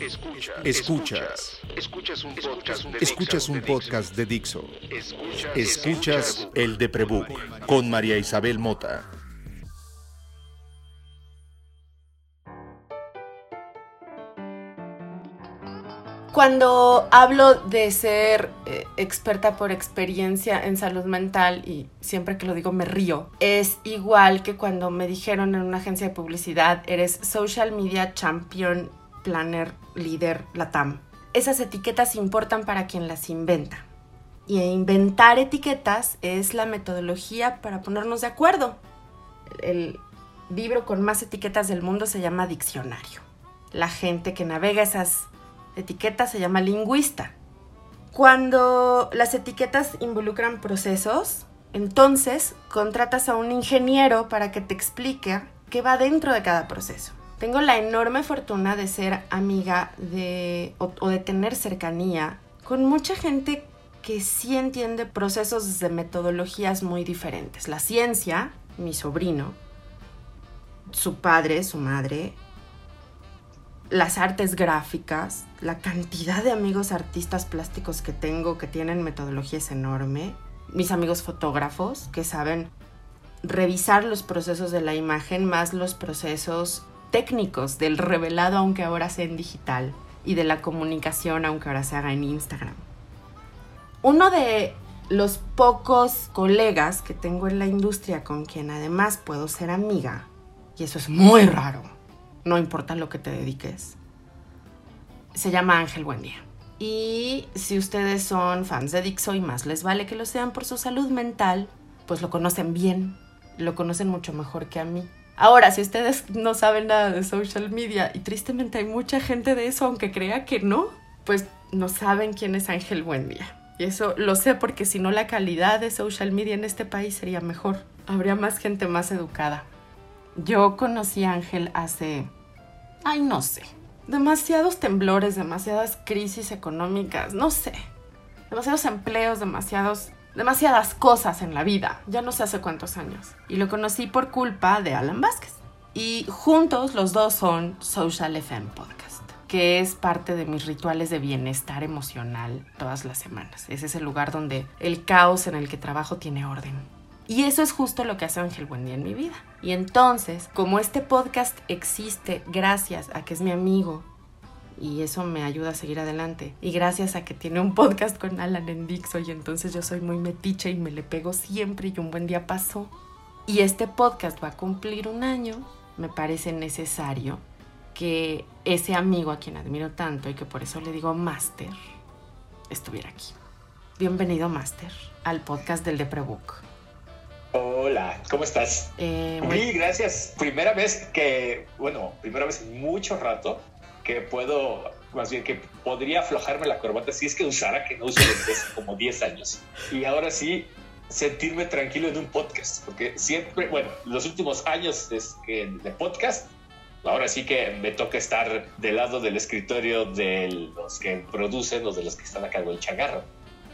Escuchas. Escuchas. Escuchas un podcast de Escuchas Dixo. un podcast de Dixo. Escuchas, Escuchas el de Prebook con María Isabel Mota. Cuando hablo de ser eh, experta por experiencia en salud mental, y siempre que lo digo me río, es igual que cuando me dijeron en una agencia de publicidad, eres Social Media Champion Planner Líder Latam. Esas etiquetas importan para quien las inventa. Y inventar etiquetas es la metodología para ponernos de acuerdo. El libro con más etiquetas del mundo se llama diccionario. La gente que navega esas etiquetas se llama lingüista. Cuando las etiquetas involucran procesos, entonces contratas a un ingeniero para que te explique qué va dentro de cada proceso. Tengo la enorme fortuna de ser amiga de o, o de tener cercanía con mucha gente que sí entiende procesos desde metodologías muy diferentes. La ciencia, mi sobrino, su padre, su madre, las artes gráficas, la cantidad de amigos artistas plásticos que tengo que tienen metodología es enorme. Mis amigos fotógrafos que saben revisar los procesos de la imagen más los procesos técnicos del revelado aunque ahora sea en digital y de la comunicación aunque ahora se haga en Instagram. Uno de los pocos colegas que tengo en la industria con quien además puedo ser amiga, y eso es muy raro, no importa lo que te dediques, se llama Ángel Buendía. Y si ustedes son fans de Dixo y más les vale que lo sean por su salud mental, pues lo conocen bien, lo conocen mucho mejor que a mí. Ahora, si ustedes no saben nada de social media, y tristemente hay mucha gente de eso, aunque crea que no, pues no saben quién es Ángel Buendía. Y eso lo sé porque si no la calidad de social media en este país sería mejor. Habría más gente más educada. Yo conocí a Ángel hace... Ay, no sé. Demasiados temblores, demasiadas crisis económicas, no sé. Demasiados empleos, demasiados... Demasiadas cosas en la vida. Ya no sé hace cuántos años. Y lo conocí por culpa de Alan Vázquez. Y juntos los dos son Social FM Podcast que es parte de mis rituales de bienestar emocional todas las semanas. Ese es el lugar donde el caos en el que trabajo tiene orden. Y eso es justo lo que hace Ángel Buendía en mi vida. Y entonces, como este podcast existe gracias a que es mi amigo, y eso me ayuda a seguir adelante, y gracias a que tiene un podcast con Alan en Dixo, y entonces yo soy muy metiche y me le pego siempre, y un buen día pasó, y este podcast va a cumplir un año, me parece necesario que ese amigo a quien admiro tanto y que por eso le digo Master, estuviera aquí. Bienvenido, Master, al podcast del de Prebook. Hola, ¿cómo estás? Eh, Muy bueno, gracias. Primera vez que, bueno, primera vez en mucho rato que puedo, más bien que podría aflojarme la corbata si es que usara, que no uso desde hace como 10 años. Y ahora sí, sentirme tranquilo en un podcast, porque siempre, bueno, los últimos años de, de podcast, ahora sí que me toca estar del lado del escritorio de los que producen, los de los que están a cargo del changarro.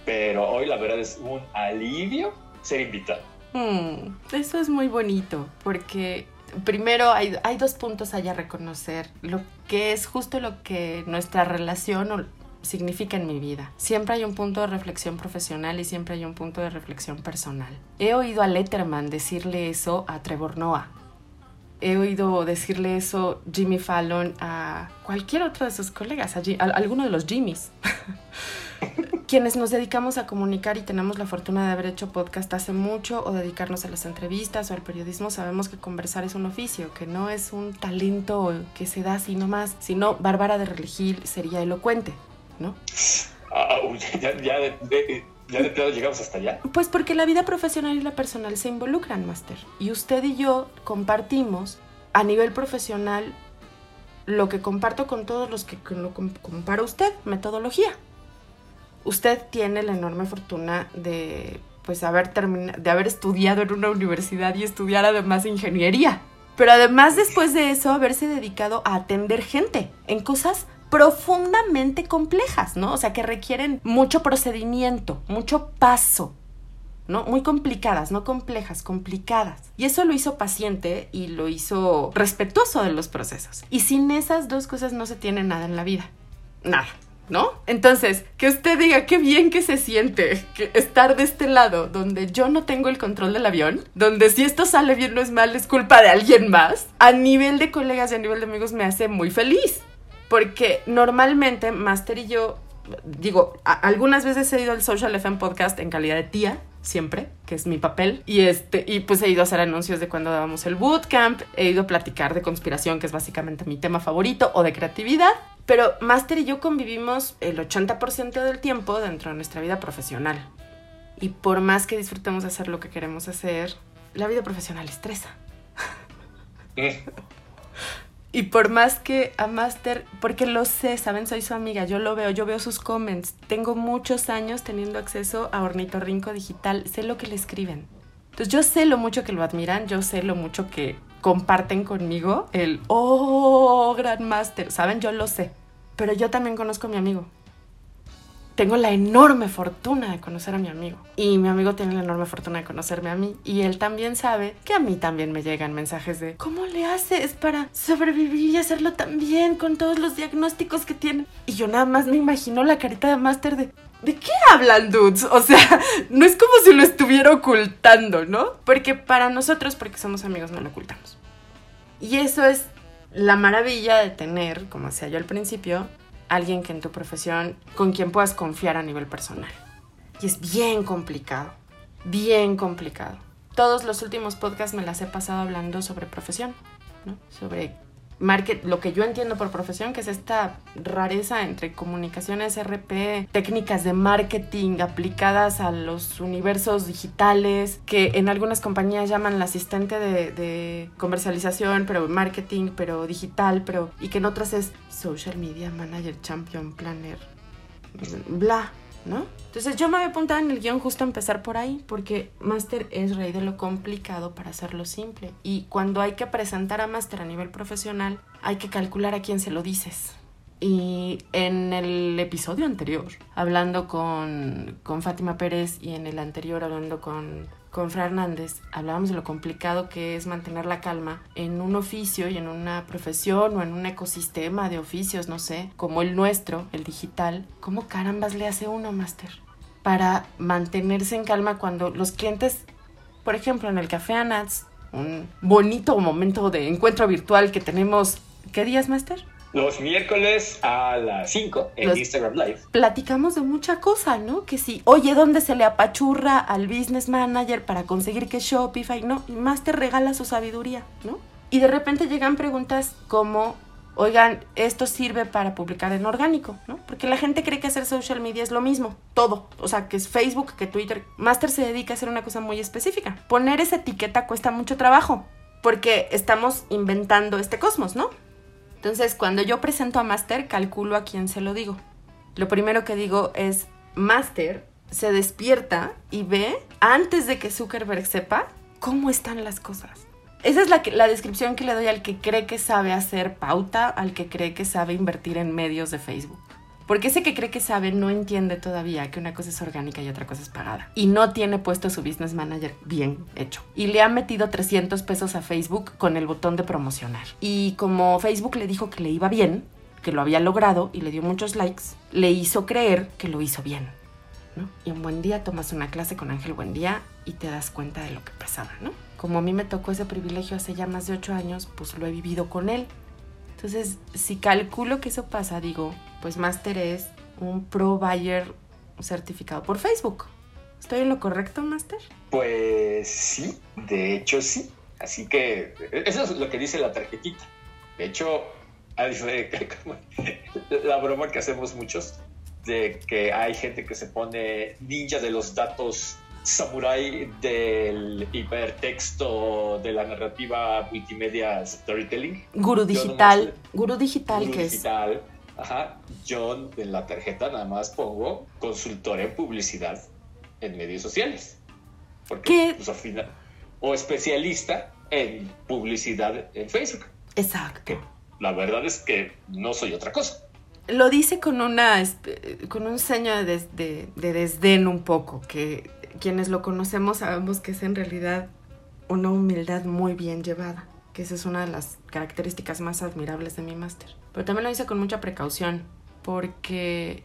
Pero hoy la verdad es un alivio ser invitado. hmm, eso es muy bonito, porque primero hay, hay dos puntos allá a reconocer, lo que es justo lo que nuestra relación significa en mi vida. Siempre hay un punto de reflexión profesional y siempre hay un punto de reflexión personal. He oído a Letterman decirle eso a Trevor Noah. He oído decirle eso Jimmy Fallon a cualquier otro de sus colegas, a, a alguno de los Jimmys. Quienes nos dedicamos a comunicar y tenemos la fortuna de haber hecho podcast hace mucho o dedicarnos a las entrevistas o al periodismo, sabemos que conversar es un oficio, que no es un talento que se da así nomás, sino Bárbara de Regil sería elocuente, ¿no? Ah, ya, ya, de, de- ya de plano llegamos hasta allá. Pues porque la vida profesional y la personal se involucran, Master. Y usted y yo compartimos a nivel profesional lo que comparto con todos los que lo com- compara usted, metodología. Usted tiene la enorme fortuna de pues haber termina- de haber estudiado en una universidad y estudiar además ingeniería. Pero además después de eso haberse dedicado a atender gente en cosas profundamente complejas, ¿no? O sea, que requieren mucho procedimiento, mucho paso, ¿no? Muy complicadas, no complejas, complicadas. Y eso lo hizo paciente y lo hizo respetuoso de los procesos. Y sin esas dos cosas no se tiene nada en la vida. Nada. ¿No? Entonces, que usted diga qué bien que se siente que estar de este lado, donde yo no tengo el control del avión, donde si esto sale bien o es mal es culpa de alguien más, a nivel de colegas y a nivel de amigos me hace muy feliz. Porque normalmente Master y yo, digo, algunas veces he ido al Social FM Podcast en calidad de tía, siempre, que es mi papel. Y este, y pues he ido a hacer anuncios de cuando dábamos el bootcamp, he ido a platicar de conspiración, que es básicamente mi tema favorito, o de creatividad. Pero Master y yo convivimos el 80% del tiempo dentro de nuestra vida profesional. Y por más que disfrutemos de hacer lo que queremos hacer, la vida profesional estresa. Mm. Y por más que a Master, porque lo sé, saben, soy su amiga, yo lo veo, yo veo sus comments. Tengo muchos años teniendo acceso a Ornitorrinco Digital, sé lo que le escriben. Entonces yo sé lo mucho que lo admiran, yo sé lo mucho que comparten conmigo el, oh, gran Master, ¿saben? Yo lo sé. Pero yo también conozco a mi amigo. Tengo la enorme fortuna de conocer a mi amigo. Y mi amigo tiene la enorme fortuna de conocerme a mí. Y él también sabe que a mí también me llegan mensajes de ¿Cómo le haces para sobrevivir y hacerlo tan bien con todos los diagnósticos que tiene? Y yo nada más me imagino la carita de Master de ¿De qué hablan, dudes? O sea, no es como si lo estuviera ocultando, ¿no? Porque para nosotros, porque somos amigos, no lo ocultamos. Y eso es la maravilla de tener, como decía yo al principio, alguien que en tu profesión, con quien puedas confiar a nivel personal. Y es bien complicado, bien complicado. Todos los últimos podcasts me las he pasado hablando sobre profesión, ¿no? Sobre market, lo que yo entiendo por profesión, que es esta rareza entre comunicaciones, RP, técnicas de marketing aplicadas a los universos digitales, que en algunas compañías llaman la asistente de, de comercialización, pero marketing, pero digital, pero y que en otras es social media manager, champion, planner, bla. ¿No? Entonces yo me había apuntado en el guion justo a empezar por ahí, porque Master es rey de lo complicado para hacerlo simple. Y cuando hay que presentar a Master a nivel profesional, hay que calcular a quién se lo dices. Y en el episodio anterior, hablando con, con Fátima Pérez y en el anterior hablando con, con Fra Hernández, hablábamos de lo complicado que es mantener la calma en un oficio y en una profesión o en un ecosistema de oficios, no sé, como el nuestro, el digital. ¿Cómo carambas le hace uno, Master? Para mantenerse en calma cuando los clientes, por ejemplo, en el Café Anats, un bonito momento de encuentro virtual que tenemos, ¿qué días, Master? Los miércoles a las 5 en Los- Instagram Live. platicamos de mucha cosa, ¿no? Que si, oye, ¿dónde se le apachurra al business manager para conseguir que Shopify, no? Y más te regala su sabiduría, ¿no? Y de repente llegan preguntas como, oigan, esto sirve para publicar en orgánico, ¿no? Porque la gente cree que hacer social media es lo mismo, todo. O sea, que es Facebook, que Twitter. Master se dedica a hacer una cosa muy específica. Poner esa etiqueta cuesta mucho trabajo, porque estamos inventando este cosmos, ¿no? Entonces, cuando yo presento a Master, calculo a quién se lo digo. Lo primero que digo es, Master se despierta y ve, antes de que Zuckerberg sepa, cómo están las cosas. Esa es la, la descripción que le doy al que cree que sabe hacer pauta, al que cree que sabe invertir en medios de Facebook. Porque ese que cree que sabe no entiende todavía que una cosa es orgánica y otra cosa es pagada. Y no tiene puesto su business manager bien hecho. Y le ha metido 300 pesos a Facebook con el botón de promocionar. Y como Facebook le dijo que le iba bien, que lo había logrado y le dio muchos likes, le hizo creer que lo hizo bien. ¿no? Y un buen día tomas una clase con Ángel Buendía y te das cuenta de lo que pasaba, ¿no? Como a mí me tocó ese privilegio hace ya más de ocho años, pues lo he vivido con él. Entonces, si calculo que eso pasa, digo, pues Master es un pro buyer certificado por Facebook. ¿Estoy en lo correcto, Master? Pues sí, de hecho sí. Así que eso es lo que dice la tarjetita. De hecho, la broma que hacemos muchos de que hay gente que se pone ninja de los datos samurai del hipertexto de la narrativa multimedia storytelling. Guru Digital. nomás- Guru Digital, Guru que es digital. Ajá. Yo en la tarjeta nada más pongo consultor en publicidad en medios sociales. Porque, ¿Qué? pues, al final- o especialista en publicidad en Facebook. Exacto. Que la verdad es que no soy otra cosa. Lo dice con una espe- con un ceño de, des- de- de desdén un poco, que quienes lo conocemos sabemos que es en realidad una humildad muy bien llevada, que esa es una de las características más admirables de mi máster. Pero también lo hice con mucha precaución, porque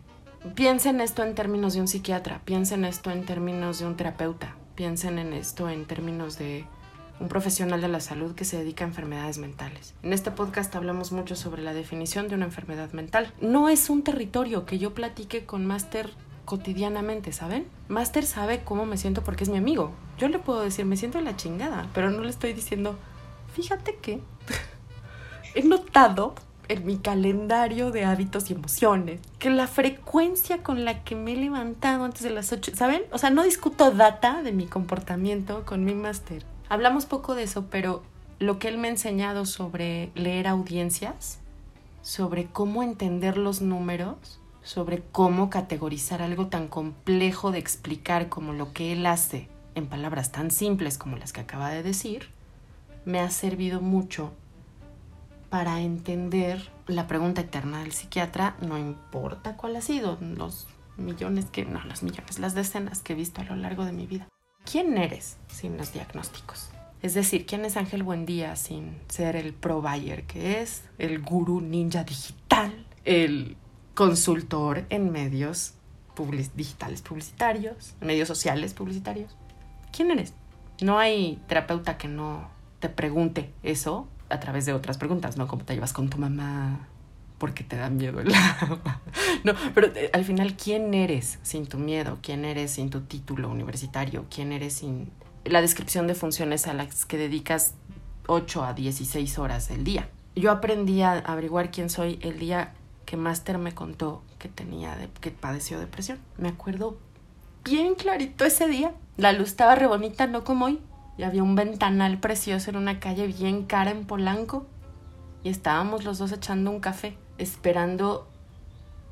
piensen esto en términos de un psiquiatra, piensen esto en términos de un terapeuta, piensen en esto en términos de un profesional de la salud que se dedica a enfermedades mentales. En este podcast hablamos mucho sobre la definición de una enfermedad mental. No es un territorio que yo platique con Máster cotidianamente, ¿saben? Máster sabe cómo me siento porque es mi amigo. Yo le puedo decir, me siento en la chingada, pero no le estoy diciendo, fíjate que he notado en mi calendario de hábitos y emociones que la frecuencia con la que me he levantado antes de las 8, ¿saben? O sea, no discuto data de mi comportamiento con mi máster. Hablamos poco de eso, pero lo que él me ha enseñado sobre leer audiencias, sobre cómo entender los números, sobre cómo categorizar algo tan complejo de explicar como lo que él hace en palabras tan simples como las que acaba de decir, me ha servido mucho para entender la pregunta eterna del psiquiatra, no importa cuál ha sido, los millones que, no los millones, las decenas que he visto a lo largo de mi vida. ¿Quién eres sin los diagnósticos? Es decir, ¿quién es Ángel Buendía sin ser el pro buyer que es, el gurú ninja digital, el consultor en medios digitales publicitarios, medios sociales publicitarios? ¿Quién eres? No hay terapeuta que no te pregunte eso a través de otras preguntas, ¿no? ¿Cómo te llevas con tu mamá? ¿Por qué te da miedo el agua? No, pero eh, al final, ¿quién eres sin tu miedo? ¿Quién eres sin tu título universitario? ¿Quién eres sin la descripción de funciones a las que dedicas 8 a 16 horas del día? Yo aprendí a averiguar quién soy el día que Master me contó que tenía, que padeció depresión. Me acuerdo bien clarito ese día. La luz estaba re bonita, no como hoy y había un ventanal precioso en una calle bien cara en Polanco y estábamos los dos echando un café, esperando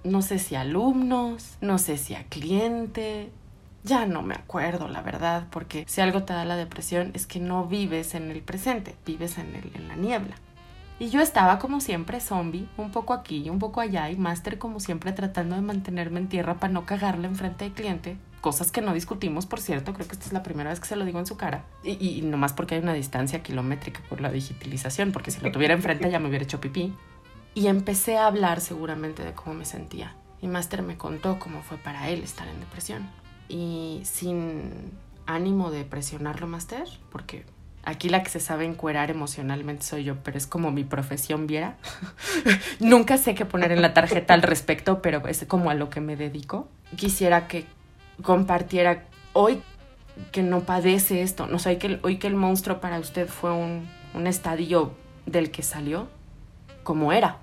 no sé si alumnos, no sé si a cliente, ya no me acuerdo la verdad, porque si algo te da la depresión es que no vives en el presente, vives en, el, en la niebla. Y yo estaba como siempre zombie, un poco aquí y un poco allá, y máster como siempre tratando de mantenerme en tierra para no cagarle enfrente del cliente, cosas que no discutimos, por cierto, creo que esta es la primera vez que se lo digo en su cara, y, y nomás porque hay una distancia kilométrica por la digitalización, porque si lo tuviera enfrente ya me hubiera hecho pipí. Y empecé a hablar seguramente de cómo me sentía. Y Master me contó cómo fue para él estar en depresión. Y sin ánimo de presionarlo, Master, porque aquí la que se sabe encuerar emocionalmente soy yo, pero es como mi profesión viera. Nunca sé qué poner en la tarjeta al respecto, pero es como a lo que me dedico. Quisiera que compartiera hoy que no padece esto, no sé, hoy que, hoy que el monstruo para usted fue un, un estadio del que salió, como era.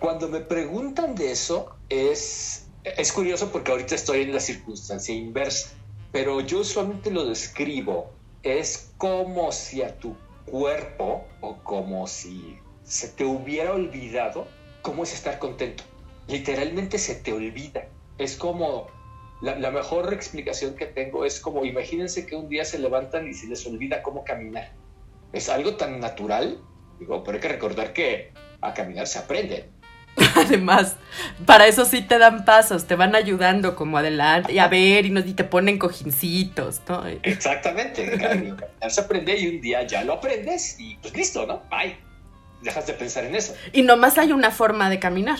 Cuando me preguntan de eso, es, es curioso porque ahorita estoy en la circunstancia inversa, pero yo usualmente lo describo, es como si a tu cuerpo o como si se te hubiera olvidado cómo es estar contento. Literalmente se te olvida. Es como la, mejor explicación que tengo es como, imagínense que un día se levantan y se les olvida cómo caminar. Es algo tan natural, digo, pero hay que recordar que a caminar se aprende. Además, para eso sí te dan pasos, te van ayudando como adelante y a ver y, nos, y te ponen cojincitos, ¿no? Exactamente, caminar se aprende y un día ya lo aprendes y pues listo, ¿no? Bye. Dejas de pensar en eso. Y nomás hay una forma de caminar.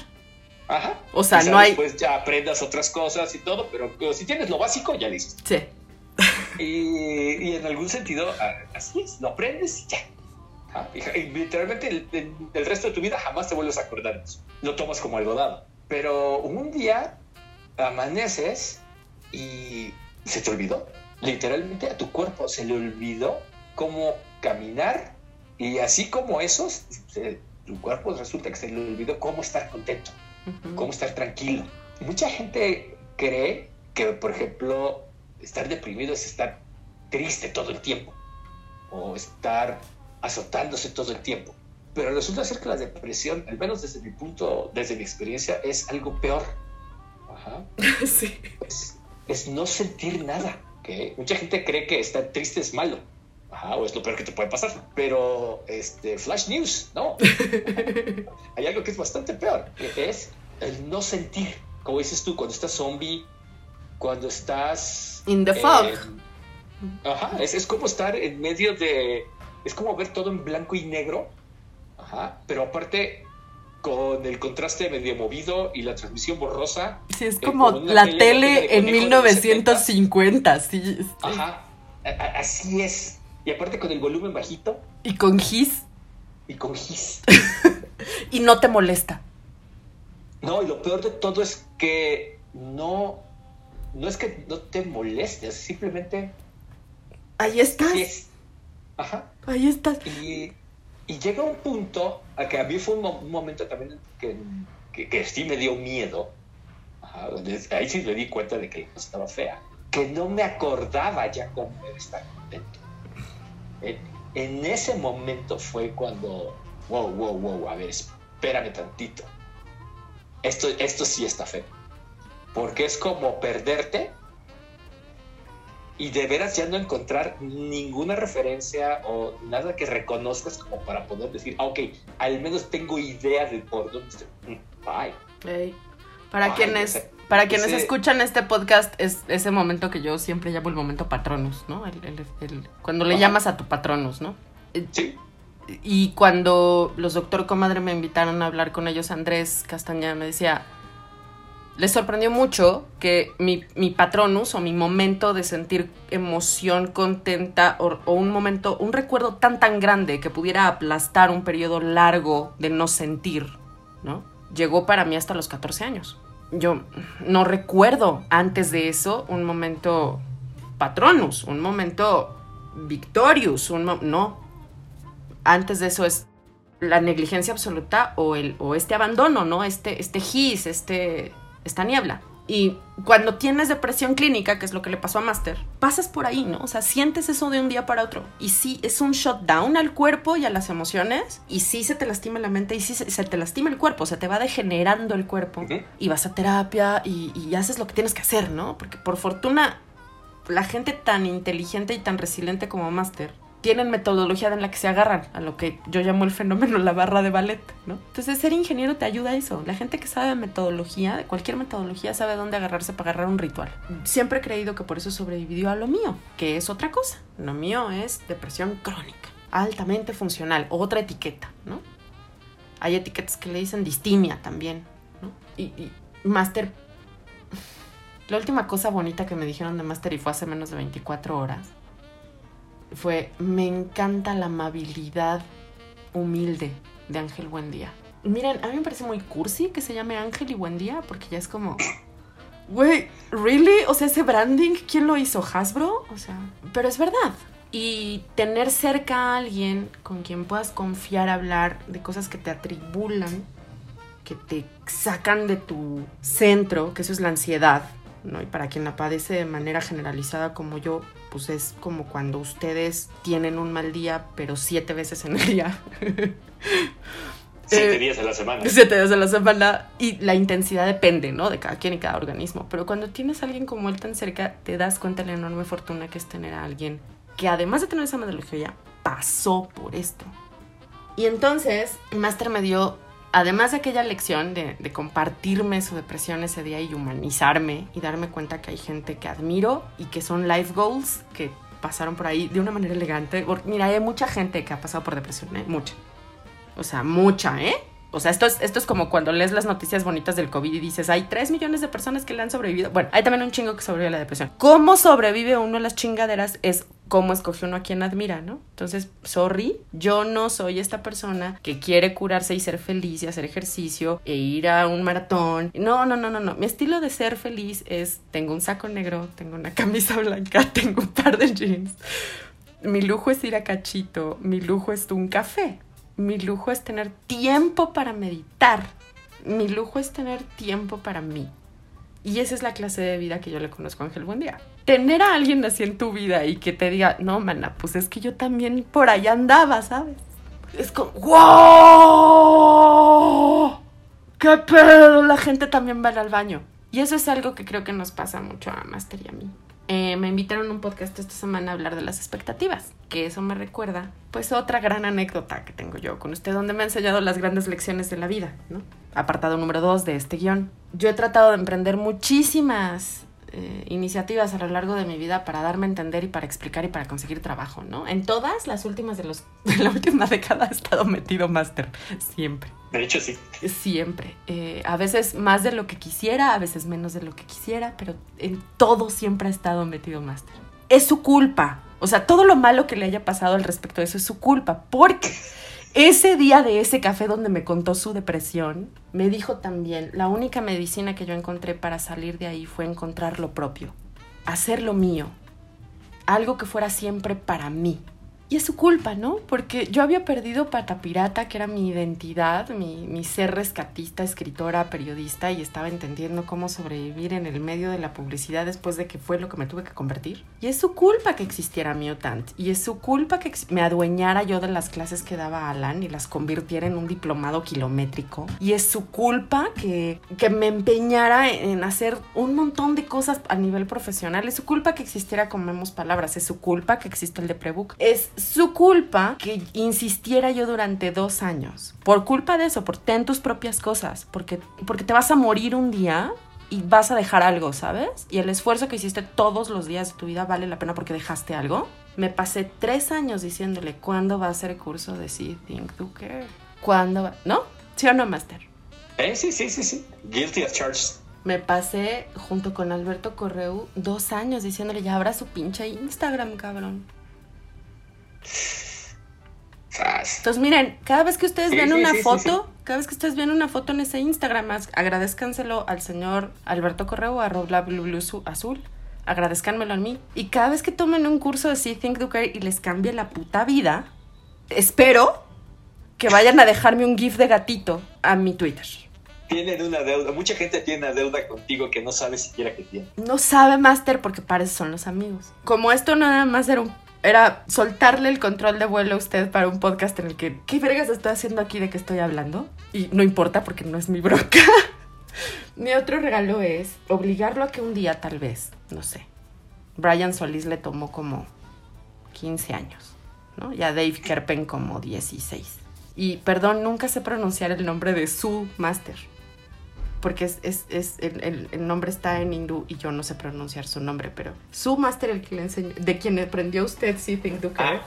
Ajá. O sea, no hay. Pues ya aprendas otras cosas y todo, pero, si tienes lo básico, ya listo. Sí. Y, en algún sentido, así es, lo aprendes y ya. Y, literalmente el, resto de tu vida jamás te vuelves a acordar de eso. Lo tomas como algo dado. Pero un día amaneces y se te olvidó. Literalmente a tu cuerpo se le olvidó cómo caminar y así como esos, tu cuerpo resulta que se le olvidó cómo estar contento cómo estar tranquilo. Mucha gente cree que, por ejemplo, estar deprimido es estar triste todo el tiempo o estar azotándose todo el tiempo. Pero resulta ser que la depresión, al menos desde mi punto, desde mi experiencia, es algo peor. Ajá. Sí. Es, no sentir nada. que Mucha gente cree que estar triste es malo. Ajá, o es lo peor que te puede pasar. Pero, este, flash news, no. Hay algo que es bastante peor, que es el no sentir. Como dices tú, cuando estás zombie, cuando estás... In the eh, fog. Ajá, es, es como estar en medio de... Es como ver todo en blanco y negro. Ajá, pero aparte con el contraste medio movido y la transmisión borrosa. Sí, es eh, como la tele- tele en conejo de los 1950, sí. sí. Ajá, así es. Y aparte con el volumen bajito Y con gis. y con gis. Y no te molesta. No, y lo peor de todo es que no, no es que no te molestes, simplemente Ahí estás. es. Ajá. Ahí estás. Y, y llega un punto a que a mí fue un, mo- un momento también que, que, que sí me dio miedo. Ajá, ahí sí me di cuenta de que estaba fea. Que no me acordaba ya cómo era estar contento. En, en ese momento fue cuando, wow, wow, wow, a ver, espérame tantito. Esto, esto sí está feo. Porque es como perderte y de veras ya no encontrar ninguna referencia o nada que reconozcas como para poder decir, ah, ok, al menos tengo idea de por dónde estoy. Mm, Bye. Ey. Para Ay, quienes, ese- para quienes ese- escuchan este podcast, es ese momento que yo siempre llamo el momento patronus, ¿no? El- el- el- cuando le Ajá. llamas a tu patronus, ¿no? Sí, Y cuando los doctor Comadre me invitaron a hablar con ellos, Andrés Castañeda me decía, les sorprendió mucho que mi, mi patronus o mi momento de sentir emoción contenta o, un momento, un recuerdo tan tan grande que pudiera aplastar un periodo largo de no sentir, ¿no? Llegó para mí hasta los 14 años. Yo no recuerdo antes de eso un momento patronus, un momento victorious, un mo- no, antes de eso es la negligencia absoluta o, el, o este abandono, ¿no? Este, este gis, este, esta niebla. Y cuando tienes depresión clínica, que es lo que le pasó a Master, pasas por ahí, ¿no? O sea, sientes eso de un día para otro. Y sí, es un shutdown al cuerpo y a las emociones. Y sí se te lastima la mente y sí se, se te lastima el cuerpo. Se te va degenerando el cuerpo. Y vas a terapia y, y haces lo que tienes que hacer, ¿no? Porque por fortuna, la gente tan inteligente y tan resiliente como Master tienen metodología en la que se agarran a lo que yo llamo el fenómeno la barra de ballet, ¿no? Entonces ser ingeniero te ayuda a eso. La gente que sabe metodología, de cualquier metodología, sabe dónde agarrarse para agarrar un ritual. Siempre he creído que por eso sobrevivió a lo mío, que es otra cosa. Lo mío es depresión crónica, altamente funcional, otra etiqueta, ¿no? Hay etiquetas que le dicen distimia también, ¿no? Y, y Master... La última cosa bonita que me dijeron de Master y fue hace menos de 24 horas fue, me encanta la amabilidad humilde de Ángel Buendía. Miren, a mí me parece muy cursi que se llame Ángel y Buendía, porque ya es como, güey, ¿really? O sea, ese branding, ¿quién lo hizo? ¿Hasbro? O sea, pero es verdad. Y tener cerca a alguien con quien puedas confiar hablar de cosas que te atribulan, que te sacan de tu centro, que eso es la ansiedad, ¿no? Y para quien la padece de manera generalizada como yo, pues es como cuando ustedes tienen un mal día, pero siete veces en el día. siete Eh, días a la semana. Siete días a la semana y la intensidad depende, ¿no? De cada quien y cada organismo. Pero cuando tienes a alguien como él tan cerca, te das cuenta de la enorme fortuna que es tener a alguien que además de tener esa metodología, pasó por esto. Y entonces, Master me dio, además de aquella lección de, compartirme su depresión ese día y humanizarme y darme cuenta que hay gente que admiro y que son life goals que pasaron por ahí de una manera elegante. Mira, hay mucha gente que ha pasado por depresión, ¿eh? Mucha. O sea, mucha, ¿eh? O sea, esto es, esto es como cuando lees las noticias bonitas del COVID y dices, hay 3 millones de personas que le han sobrevivido. Bueno, hay también un chingo que sobrevive a la depresión. ¿Cómo sobrevive uno a las chingaderas? Es cómo escoge uno a quien admira, ¿no? Entonces, sorry, yo no soy esta persona que quiere curarse y ser feliz y hacer ejercicio e ir a un maratón. No, no, no, no, no. Mi estilo de ser feliz es, tengo un saco negro, tengo una camisa blanca, tengo un par de jeans. Mi lujo es ir a cachito, mi lujo es un café, mi lujo es tener tiempo para meditar. Mi lujo es tener tiempo para mí. Y esa es la clase de vida que yo le conozco a Ángel Buendía. Tener a alguien así en tu vida y que te diga, no, mana, pues es que yo también por allá andaba, ¿sabes? Es como, ¡wow! ¡Qué pedo! La gente también va al baño. Y eso es algo que creo que nos pasa mucho a Master y a mí. Eh, me invitaron a un podcast esta semana a hablar de las expectativas, que eso me recuerda, pues otra gran anécdota que tengo yo con usted, donde me ha enseñado las grandes lecciones de la vida, ¿no? Apartado número dos de este guion. Yo he tratado de emprender muchísimas eh, iniciativas a lo largo de mi vida para darme a entender y para explicar y para conseguir trabajo, ¿no? En todas las últimas de, los, de la última década he estado metido máster, siempre. De hecho, sí. Siempre. Eh, a veces más de lo que quisiera, a veces menos de lo que quisiera, pero en todo siempre ha estado metido máster. Es su culpa. O sea, todo lo malo que le haya pasado al respecto de eso es su culpa. Porque ese día de ese café donde me contó su depresión, me dijo también, la única medicina que yo encontré para salir de ahí fue encontrar lo propio, hacer lo mío, algo que fuera siempre para mí. Y es su culpa, ¿no? Porque yo había perdido Pata Pirata, que era mi identidad, mi, mi, ser rescatista, escritora, periodista, y estaba entendiendo cómo sobrevivir en el medio de la publicidad después de que fue lo que me tuve que convertir. Y es su culpa que existiera Mutant. Y es su culpa que me adueñara yo de las clases que daba Alan y las convirtiera en un diplomado kilométrico. Y es su culpa que, que me empeñara en hacer un montón de cosas a nivel profesional. Es su culpa que existiera Comemos Palabras. Es su culpa que existe el de Prebook. Es su culpa que insistiera yo durante dos años. Por culpa de eso, por ten tus propias cosas, porque, porque te vas a morir un día y vas a dejar algo, ¿sabes? Y el esfuerzo que hiciste todos los días de tu vida vale la pena porque dejaste algo. Me pasé tres años diciéndole, ¿cuándo va a ser el curso de See, Think, Do, Care? ¿Cuándo va? ¿No? ¿Sí o no, Master? Eh, sí, sí, sí, sí. Guilty of charges. Me pasé junto con Alberto Correu dos años diciéndole, ya abra su pinche Instagram, cabrón. Entonces, miren, cada vez que ustedes Sí, ven sí, una sí, foto, cada vez que ustedes ven una foto en ese Instagram, agradezcanselo al señor Alberto Correo, arroba Blue Blue Su- azul. Agradezcanmelo a mí. Y cada vez que tomen un curso de See Think Do Care y les cambie la puta vida, espero que vayan a dejarme un GIF de gatito a mi Twitter. Tienen una deuda. Mucha gente tiene una deuda contigo que no sabe siquiera que tiene. No sabe Master porque para eso son los amigos. Como esto nada más era un era soltarle el control de vuelo a usted para un podcast en el que ¿qué vergas estoy haciendo aquí de qué estoy hablando? Y no importa porque no es mi bronca. mi otro regalo es obligarlo a que un día tal vez, no sé. Brian Solís le tomó como 15 años, ¿no? Y a Dave Kerpen como 16. Y perdón, nunca sé pronunciar el nombre de su máster porque es, es, es el, el, el, nombre está en hindú y yo no sé pronunciar su nombre, pero su máster, el que le enseñó, de quien aprendió usted Do Care.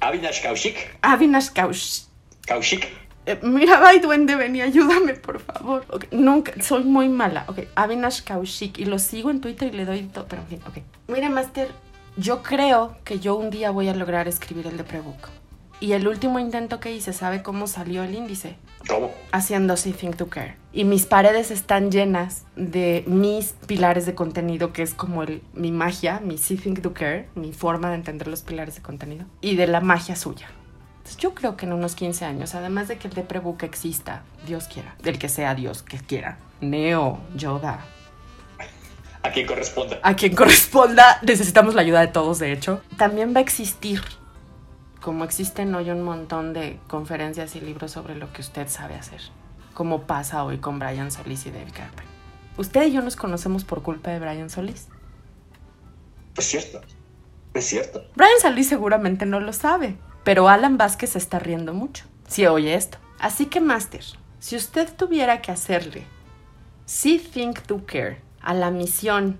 Ah, Avinash Kaushik. Avinash Kaushik. Kaushik. Eh, mira, bye, duende, ven y ayúdame, por favor. Okay, nunca, soy muy mala. Ok, Avinash Kaushik. Y lo sigo en Twitter y le doy todo, pero en fin, ok. Mira, Master, yo creo que yo un día voy a lograr escribir el de Prebook. Y el último intento que hice, ¿sabe cómo salió el índice? ¿Cómo? Haciendo See Think to Care. Y mis paredes están llenas de mis pilares de contenido, que es como el, mi magia, mi See Think to Care, mi forma de entender los pilares de contenido, y de la magia suya. Entonces yo creo que en unos 15 años, además de que el de Prebook exista, Dios quiera, del que sea Dios que quiera, Neo, Yoda, a quien corresponda. A quien corresponda, necesitamos la ayuda de todos, de hecho. También va a existir como existen hoy un montón de conferencias y libros sobre lo que usted sabe hacer, como pasa hoy con Brian Solís y David Carper. Usted y yo nos conocemos por culpa de Brian Solís. Es cierto, es cierto. Brian Solís seguramente no lo sabe, pero Alan Vázquez se está riendo mucho si oye esto. Así que, Master, si usted tuviera que hacerle See Think Do Care a la misión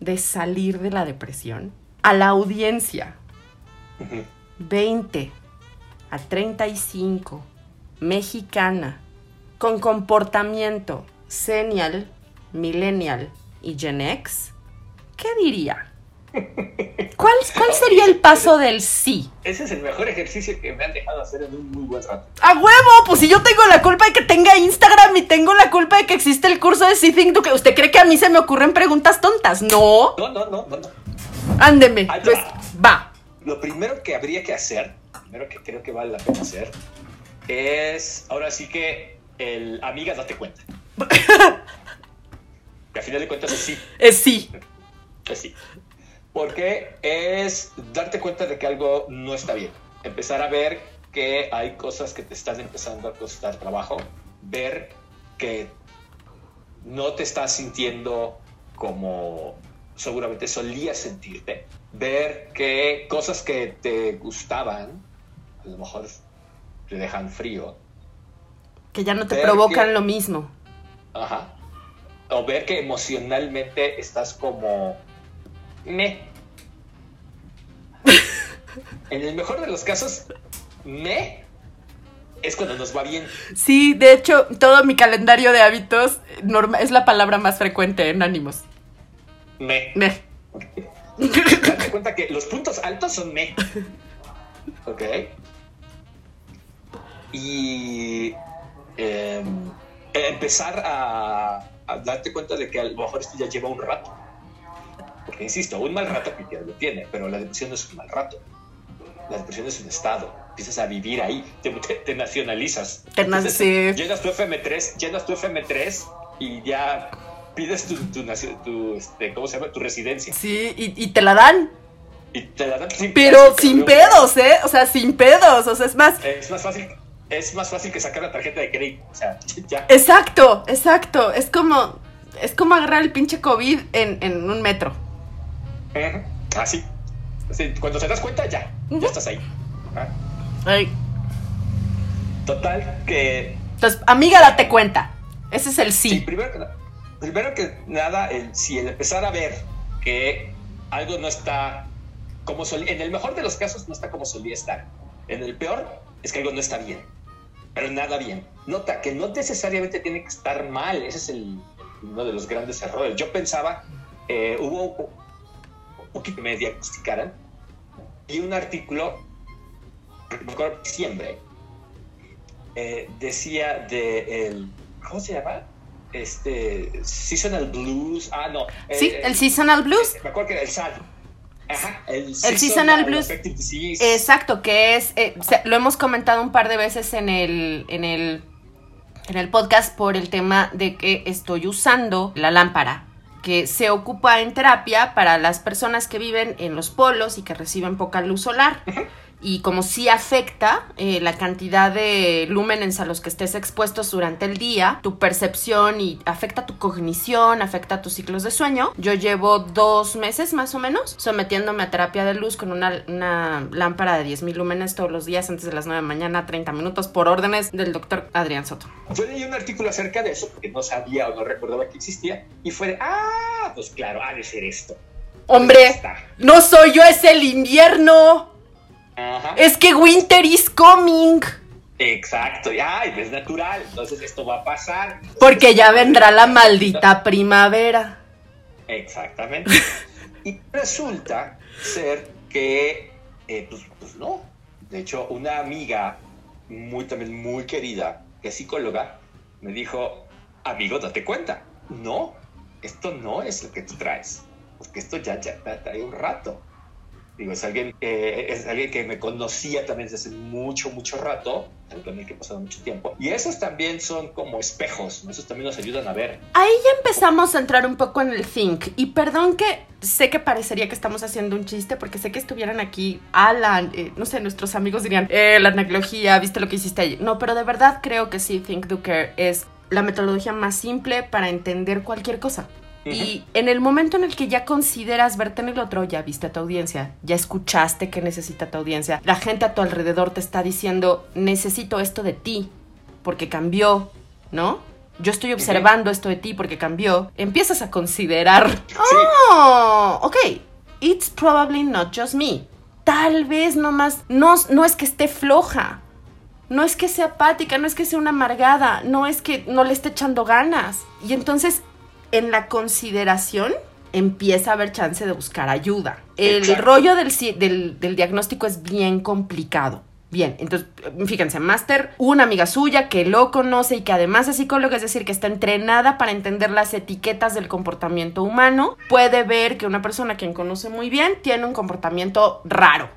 de salir de la depresión, a la audiencia, Uh -huh. 20 a 35, mexicana, con comportamiento senial, millennial y Gen X, ¿qué diría? ¿Cuál, ¿Cuál, sería el paso del sí? Ese es el mejor ejercicio que me han dejado hacer en un muy buen rato. ¡A huevo! Pues si yo tengo la culpa de que tenga Instagram y tengo la culpa de que existe el curso de See Think Do que ¿Usted cree que a mí se me ocurren preguntas tontas? No. No, no, no, no. no. Ándeme. Pues va lo primero que habría que hacer, primero que creo que vale la pena hacer, es ahora sí que el amiga date cuenta. que a final de cuentas es sí. Es sí. Es sí. Porque es darte cuenta de que algo no está bien. Empezar a ver que hay cosas que te están empezando a costar trabajo. Ver que no te estás sintiendo como seguramente solías sentirte ver que cosas que te gustaban, a lo mejor te dejan frío. Que ya no te ver provocan que, lo mismo. Ajá. o ver que emocionalmente estás como me. en el mejor de los casos, me es cuando nos va bien. Sí, de hecho, todo mi calendario de hábitos norma- es la palabra más frecuente en ánimos. Me. Me. Date cuenta que los puntos altos son me. Ok. Y eh, empezar a, a darte cuenta de que a lo mejor esto ya lleva un rato. Porque insisto, un mal rato cualquiera lo tiene, pero la depresión no es un mal rato. La depresión es un estado. Empiezas a vivir ahí, te, te- te nacionalizas. Te Entonces, Llenas tu FM3, llenas tu FM3 y ya pides tu, tu, tu, este, ¿cómo se llama? Tu residencia. Sí, y, y te la dan. Y te la dan sin Pero pedos, sin pedos, ¿eh? O sea, sin pedos. O sea, es más. Es más fácil, es más fácil que sacar la tarjeta de crédito. O sea, ya. Exacto, exacto. Es como. Es como agarrar el pinche COVID en, en un metro. Ujú, Así. Así, Cuando te das cuenta, ya. Ya estás ahí. Ah, Ay. Total, que. Entonces, amiga, date cuenta. Ese es el Sí, sí. primero, primero que nada, si el empezar a ver que algo no está como solía. En el mejor de los casos, no está como solía estar. En el peor, es que algo no está bien. Pero nada bien. Nota que no necesariamente tiene que estar mal. Ese es el, uno de los grandes errores. Yo pensaba, eh, hubo un que me diagnosticaran y un artículo, me acuerdo diciembre, eh, decía de el, ¿cómo se llama? Este, Seasonal Blues. Ah, no. Sí, eh, el seasonal blues. Me acuerdo que era el SAD. Ajá, el, Seasonal Blues. Exacto, que es. eh, se- lo hemos comentado un par de veces en el. En el en el podcast por el tema de que estoy usando la lámpara que se ocupa en terapia para las personas que viven en los polos y que reciben poca luz solar. Y como sí afecta eh, la cantidad de lúmenes a los que estés expuestos durante el día, tu percepción y afecta tu cognición, afecta tus ciclos de sueño. Yo llevo dos meses más o menos sometiéndome a terapia de luz con una, una lámpara de 10.000 lúmenes todos los días antes de las 9 de la mañana, 30 minutos por órdenes del doctor Adrián Soto. Yo leí un artículo acerca de eso porque no sabía o no recordaba que existía y fue de, ah, pues claro, ha de ser esto. Hombre, no soy yo, es el invierno. Ajá. Es que winter is coming. Exacto, y ay, es natural, entonces esto va a pasar. Porque ya vendrá la maldita primavera. Exactamente. y resulta ser que, eh, pues, pues no. De hecho, una amiga muy también muy querida, que es psicóloga, me dijo, amigo, date cuenta. No, esto no es lo que tú traes. Porque esto ya, ya trae un rato. Digo, es alguien, eh, es alguien que me conocía también desde hace mucho, mucho rato, con el que he pasado mucho tiempo. Y esos también son como espejos, esos también nos ayudan a ver. Ahí ya empezamos a entrar un poco en el think. Y perdón que sé que parecería que estamos haciendo un chiste, porque sé que estuvieran aquí Alan, eh, no sé, nuestros amigos dirían, eh, la analogía, viste lo que hiciste ayer. No, pero de verdad creo que sí, Think Do Care es la metodología más simple para entender cualquier cosa. Y en el momento en el que ya consideras verte en el otro, ya viste a tu audiencia, ya escuchaste que necesita tu audiencia, la gente a tu alrededor te está diciendo, necesito esto de ti, porque cambió, ¿no? Yo estoy observando esto de ti porque cambió. Empiezas a considerar, oh, ok, it's probably not just me. Tal vez nomás, no, no es que esté floja, no es que sea apática, no es que sea una amargada, no es que no le esté echando ganas. Y entonces, en la consideración, empieza a haber chance de buscar ayuda. El Exacto. rollo del, del, del diagnóstico es bien complicado. Bien, entonces, fíjense, Master, una amiga suya que lo conoce y que además es psicóloga, es decir, que está entrenada para entender las etiquetas del comportamiento humano, puede ver que una persona quien conoce muy bien tiene un comportamiento raro,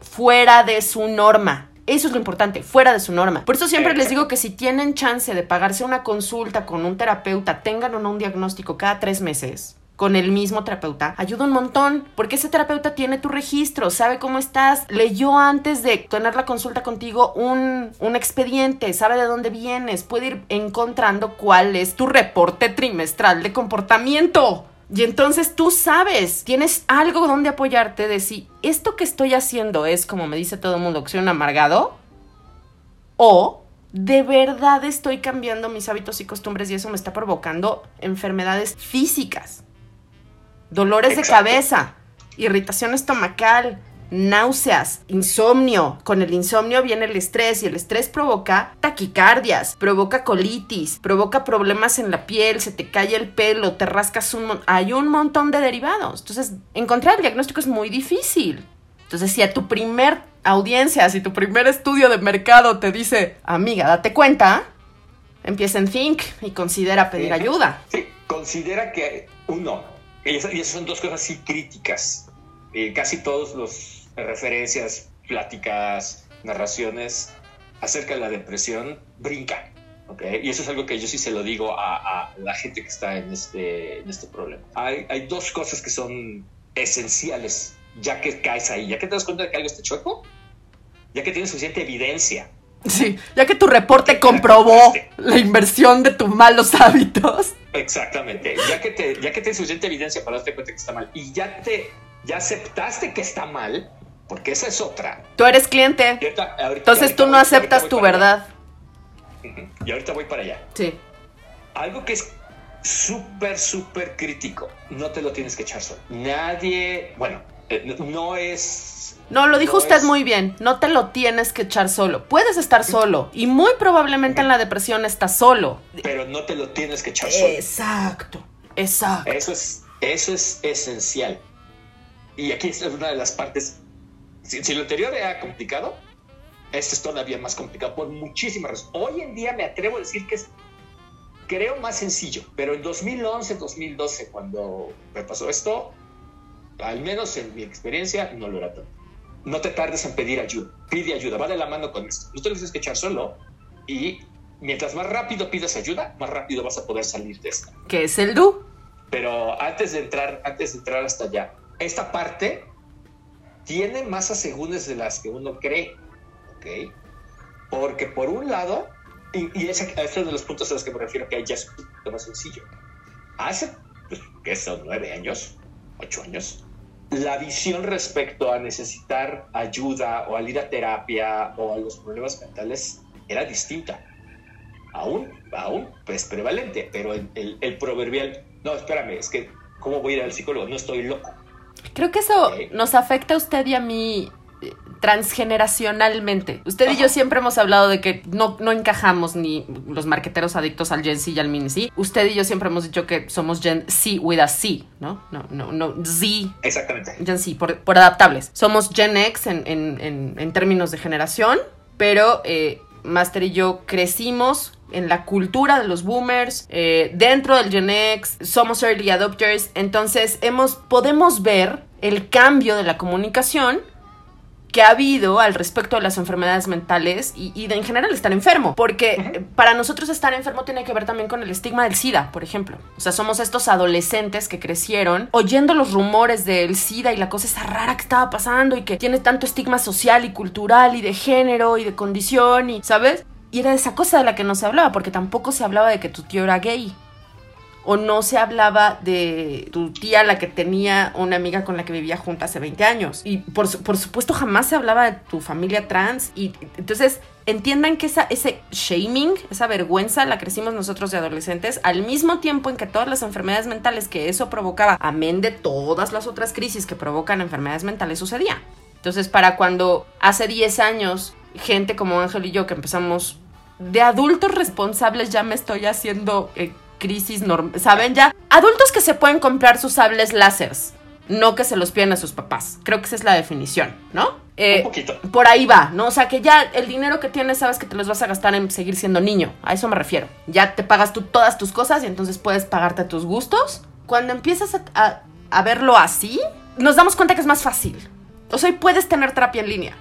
fuera de su norma. Eso es lo importante, fuera de su norma. Por eso siempre les digo que si tienen chance de pagarse una consulta con un terapeuta, tengan o no un diagnóstico cada tres meses con el mismo terapeuta, ayuda un montón, porque ese terapeuta tiene tu registro, sabe cómo estás, leyó antes de tener la consulta contigo un, un expediente, sabe de dónde vienes, puede ir encontrando cuál es tu reporte trimestral de comportamiento. Y entonces tú sabes, tienes algo donde apoyarte de si esto que estoy haciendo es, como me dice todo el mundo, que soy un amargado, o de verdad estoy cambiando mis hábitos y costumbres y eso me está provocando enfermedades físicas, dolores de cabeza, irritación estomacal, náuseas, insomnio. Con el insomnio viene el estrés y el estrés provoca taquicardias, provoca colitis, provoca problemas en la piel, se te cae el pelo, te rascas un mon- hay un montón de derivados. Entonces, encontrar el diagnóstico es muy difícil. Entonces, si a tu primer audiencia, si tu primer estudio de mercado te dice, amiga, date cuenta, empieza en Think y considera pedir Sí. ayuda. Sí, considera que uno, y esas, son dos cosas así críticas. Eh, casi todos los referencias, pláticas, narraciones acerca de la depresión brincan. ¿ok? Y eso es algo que yo sí se lo digo a, a la gente que está en este, en este problema. Hay, hay dos cosas que son esenciales ya que caes ahí, ya que te das cuenta de que algo está chueco, ya que tienes suficiente evidencia Sí, ya que tu reporte comprobó la inversión de tus malos hábitos. Exactamente. Ya que, te, ya que tienes suficiente evidencia para darte cuenta que está mal y ya te ya aceptaste que está mal, porque esa es otra. Tú eres cliente, Y ahorita- ahorita- entonces ahorita tú no aceptas tu allá. verdad. Y ahorita voy para allá. Sí. Algo que es súper, súper crítico. No te lo tienes que echar solo. Nadie, bueno, eh, no es... No, lo dijo no usted es- muy bien. No te lo tienes que echar solo. Puedes estar solo. Y muy probablemente en la depresión estás solo. Pero no te lo tienes que echar solo. Exacto. Exacto. Eso es, eso es esencial. Y aquí es una de las partes. Si, si lo anterior era complicado, esto es todavía más complicado por muchísimas razones. Hoy en día me atrevo a decir que es, creo, más sencillo. Pero en 2011, 2012, cuando me pasó esto, al menos en mi experiencia, no lo era tanto. No te tardes en pedir ayuda. Pide ayuda. Va de la mano con esto. No te lo tienes que echar solo. Y mientras más rápido pidas ayuda, más rápido vas a poder salir de esta. ¿Qué es el do? Pero antes de entrar, antes de entrar hasta allá, esta parte tiene más asegúnes de las que uno cree, ¿ok? Porque por un lado, y, y ese, es uno de los puntos a los que me refiero que ya es un poquito más sencillo. Hace, pues, ¿qué son? ¿Nueve años? ¿Ocho años? La visión respecto a necesitar ayuda o al ir a terapia o a los problemas mentales era distinta. Aún, aún, pues prevalente, pero el, el- el proverbial, no, espérame, es que, ¿cómo voy a ir al psicólogo? No estoy loco. Creo que eso nos afecta a usted y a mí eh, transgeneracionalmente. Usted y yo siempre hemos hablado de que no, no encajamos ni los marqueteros adictos al Gen Z y al Mini Z. Usted y yo siempre hemos dicho que somos Gen Z with a C, ¿no? No, no, no, Z Exactamente. Gen Z, por, por adaptables. Somos Gen X en, en- en- en términos de generación, pero eh, Master y yo crecimos en la cultura de los boomers, eh, dentro del Gen X, somos early adopters, entonces hemos, podemos ver el cambio de la comunicación que ha habido al respecto de las enfermedades mentales y, y de en general estar enfermo. Porque para nosotros estar enfermo tiene que ver también con el estigma del SIDA, por ejemplo. O sea, somos estos adolescentes que crecieron oyendo los rumores del SIDA y la cosa esa rara que estaba pasando y que tiene tanto estigma social y cultural y de género y de condición y, ¿sabes? Y era esa cosa de la que no se hablaba, porque tampoco se hablaba de que tu tío era gay o no se hablaba de tu tía, la que tenía una amiga con la que vivía junta hace 20 años. Y por, por supuesto jamás se hablaba de tu familia trans. Y entonces entiendan que esa, ese shaming, esa vergüenza la crecimos nosotros de adolescentes al mismo tiempo en que todas las enfermedades mentales que eso provocaba, amén de todas las otras crisis que provocan enfermedades mentales, sucedía. Entonces para cuando hace 10 años gente como Ángel y yo que empezamos de adultos responsables ya me estoy haciendo eh, crisis normal, ¿saben? Ya adultos que se pueden comprar sus sables láseres, no que se los piden a sus papás. Creo que esa es la definición, ¿no? Eh, Un poquito. por ahí va, ¿no? O sea, que ya el dinero que tienes sabes que te los vas a gastar en seguir siendo niño. A eso me refiero. Ya te pagas tú todas tus cosas y entonces puedes pagarte tus gustos. Cuando empiezas a, a- a verlo así, nos damos cuenta que es más fácil. O sea, hoy puedes tener terapia en línea.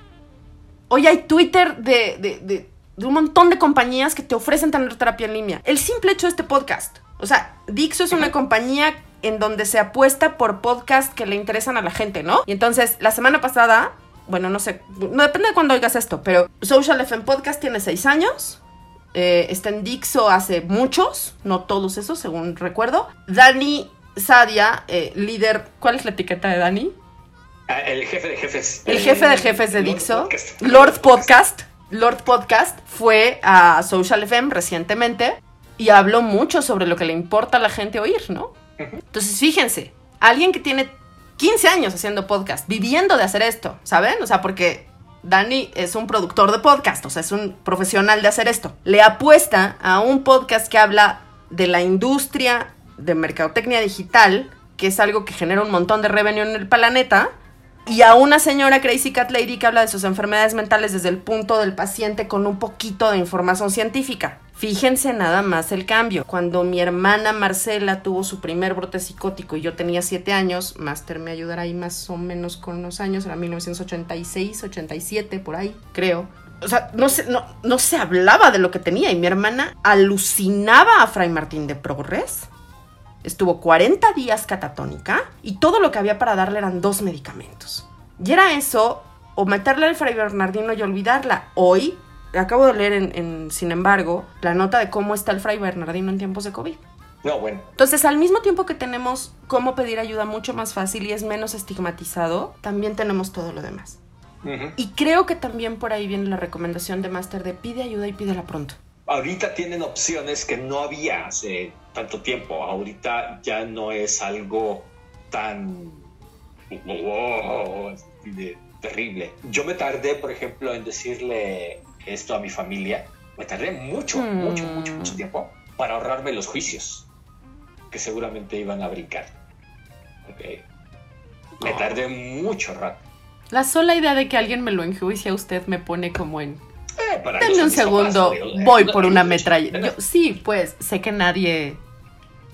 Hoy hay Twitter de, de- de- de un montón de compañías que te ofrecen tener terapia en línea. El simple hecho de este podcast. O sea, Dixo es una compañía en donde se apuesta por podcast que le interesan a la gente, ¿no? Y entonces, la semana pasada, bueno, no sé, no depende de cuándo oigas esto, pero Social FM Podcast tiene seis años. eh, está en Dixo hace muchos, no todos esos, según recuerdo. Dani Sadia, eh, líder. ¿Cuál es la etiqueta de Dani? Ah, el jefe de jefes. El jefe de jefes de Lord Dixo, Podcast. Lord Podcast, Lord Podcast fue a Social FM recientemente y habló mucho sobre lo que le importa a la gente oír, ¿no? Entonces, fíjense, alguien que tiene 15 años haciendo podcast, viviendo de hacer esto, ¿saben? O sea, porque Dani es un productor de podcast, o sea, es un profesional de hacer esto. Le apuesta a un podcast que habla de la industria de mercadotecnia digital, que es algo que genera un montón de revenue en el planeta, y a una señora Crazy Cat Lady que habla de sus enfermedades mentales desde el punto del paciente con un poquito de información científica. Fíjense nada más el cambio. Cuando mi hermana Marcela tuvo su primer brote psicótico y yo tenía 7 años, Master me ayudará ahí más o menos con unos años, era 1986, 87, por ahí, creo. O sea, no se, no, no se hablaba de lo que tenía y mi hermana alucinaba a Fray Martín de Progres Estuvo 40 días catatónica y todo lo que había para darle eran dos medicamentos. Y era eso, o meterle al Fray Bernardino y olvidarla. Hoy, acabo de leer en, sin embargo, la nota de cómo está el Fray Bernardino en tiempos de COVID. No, bueno. Entonces, al mismo tiempo que tenemos cómo pedir ayuda mucho más fácil y es menos estigmatizado, también tenemos todo lo demás. Y creo que también por ahí viene la recomendación de Master de pide ayuda y pídela pronto. Ahorita tienen opciones que no había hace tanto tiempo. Ahorita ya no es algo tan terrible. Yo me tardé, por ejemplo, en decirle esto a mi familia. Me tardé mucho, mucho, mucho, mucho mm. tiempo para ahorrarme los juicios que seguramente iban a brincar. Me oh. tardé mucho rato. La sola idea de que alguien me lo enjuicie a usted me pone como en... Eh, Dame un segundo, voy por una metralla. sí, pues sé que nadie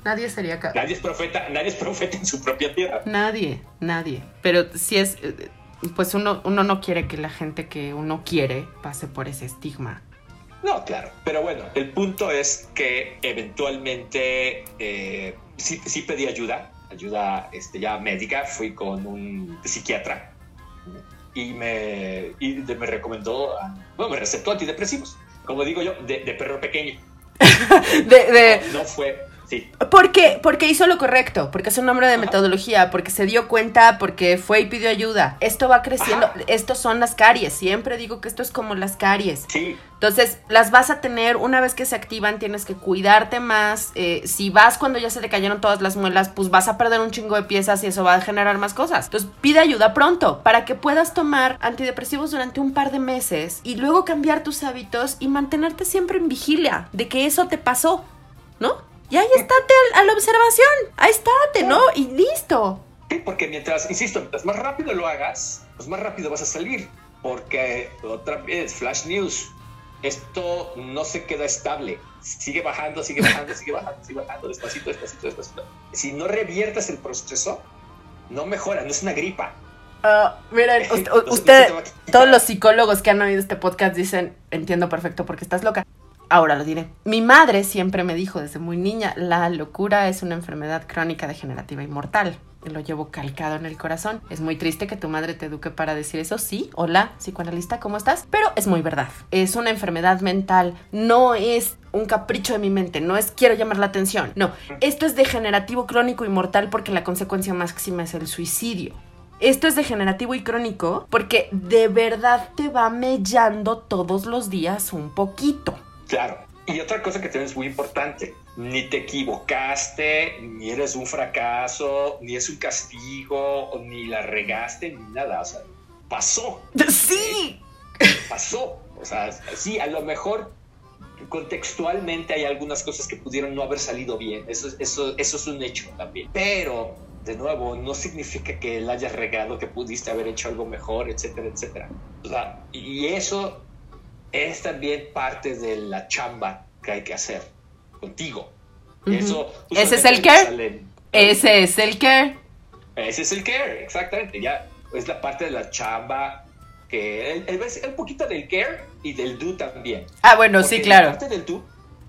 Nadie sería capaz. Nadie es profeta, nadie es profeta en su propia tierra. Nadie, nadie. Pero si es, eh, pues uno, uno no quiere que la gente que uno quiere pase por ese estigma. No, claro. Pero bueno, el punto es que eventualmente eh, sí, pedí ayuda, ayuda este, ya médica. Fui con un psiquiatra y me, y me recomendó, bueno, me recetó antidepresivos. Como digo yo, de, perro pequeño. de, no fue porque, porque hizo lo correcto, porque es un hombre de metodología, porque se dio cuenta, porque fue y pidió ayuda. Esto va creciendo, estos son las caries, siempre digo que esto es como las caries. Sí. Entonces, las vas a tener una vez que se activan, tienes que cuidarte más. Eh, si vas cuando ya se te cayeron todas las muelas, pues vas a perder un chingo de piezas y eso va a generar más cosas. Entonces, pide ayuda pronto para que puedas tomar antidepresivos durante un par de meses y luego cambiar tus hábitos y mantenerte siempre en vigilia de que eso te pasó, ¿no? Y ahí estate a la observación. Ahí estate, ¿no? Y listo. Sí, porque mientras, insisto, mientras más rápido lo hagas, pues más rápido vas a salir. Porque otra vez, Flash News, esto no se queda estable. Sigue bajando, sigue bajando, sigue bajando, sigue bajando, despacito, despacito, despacito. Si no reviertas el proceso, no mejora, no es una gripa. Uh, miren, usted, todos los psicólogos que han oído este podcast dicen, entiendo perfecto porque estás loca. Ahora lo diré. Mi madre siempre me dijo desde muy niña, la locura es una enfermedad crónica degenerativa y mortal. Lo llevo calcado en el corazón. Es muy triste que tu madre te eduque para decir eso. Sí, hola, psicoanalista, ¿cómo estás? Pero es muy verdad. Es una enfermedad mental. No es un capricho de mi mente. No es quiero llamar la atención. No, esto es degenerativo, crónico y mortal porque la consecuencia máxima es el suicidio. Esto es degenerativo y crónico porque de verdad te va mellando todos los días un poquito. Claro. Y otra cosa que también es muy importante, ni te equivocaste, ni eres un fracaso, ni es un castigo, ni la regaste, ni nada. O sea, pasó. Sí. Pasó. O sea, sí, a lo mejor contextualmente hay algunas cosas que pudieron no haber salido bien. Eso, eso, eso es un hecho también. Pero, de nuevo, no significa que él haya regado, que pudiste haber hecho algo mejor, etcétera, etcétera. O sea, y eso es también parte de la chamba que hay que hacer contigo. Eso, Ese es el care. Ese es el care. Ese es el care, exactamente. Ya es la parte de la chamba que el, un poquito del care y del do también. Ah, bueno, sí, claro. En la parte del do,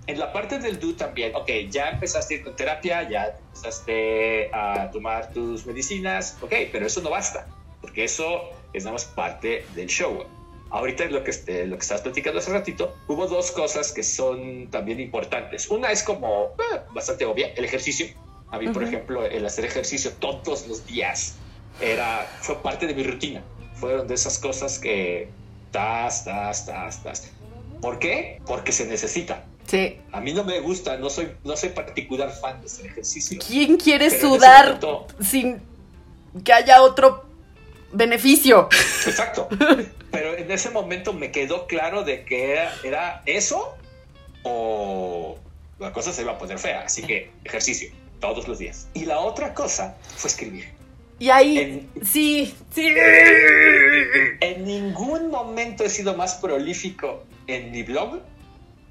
en la parte del do también, ok, ya empezaste a ir con terapia, ya empezaste a tomar tus medicinas, ok, pero eso no basta, porque eso es nada más parte del show ahorita lo que, este, lo que estabas platicando hace ratito, hubo dos cosas que son también importantes. Una es como eh, bastante obvia, el ejercicio. A mí, por ejemplo, el hacer ejercicio todos los días era, fue parte de mi rutina. Fueron de esas cosas que Tas, tas, tas, tas. ¿Por qué? Porque se necesita. Sí. A mí no me gusta, no soy, no soy particular fan de este ejercicio. ¿Quién quiere ese sudar momento- sin que haya otro beneficio? Exacto. Pero en ese momento me quedó claro de que era, era eso o la cosa se iba a poner fea. Así que ejercicio todos los días. Y la otra cosa fue escribir. Y ahí, En- sí, sí. En ningún momento he sido más prolífico en mi blog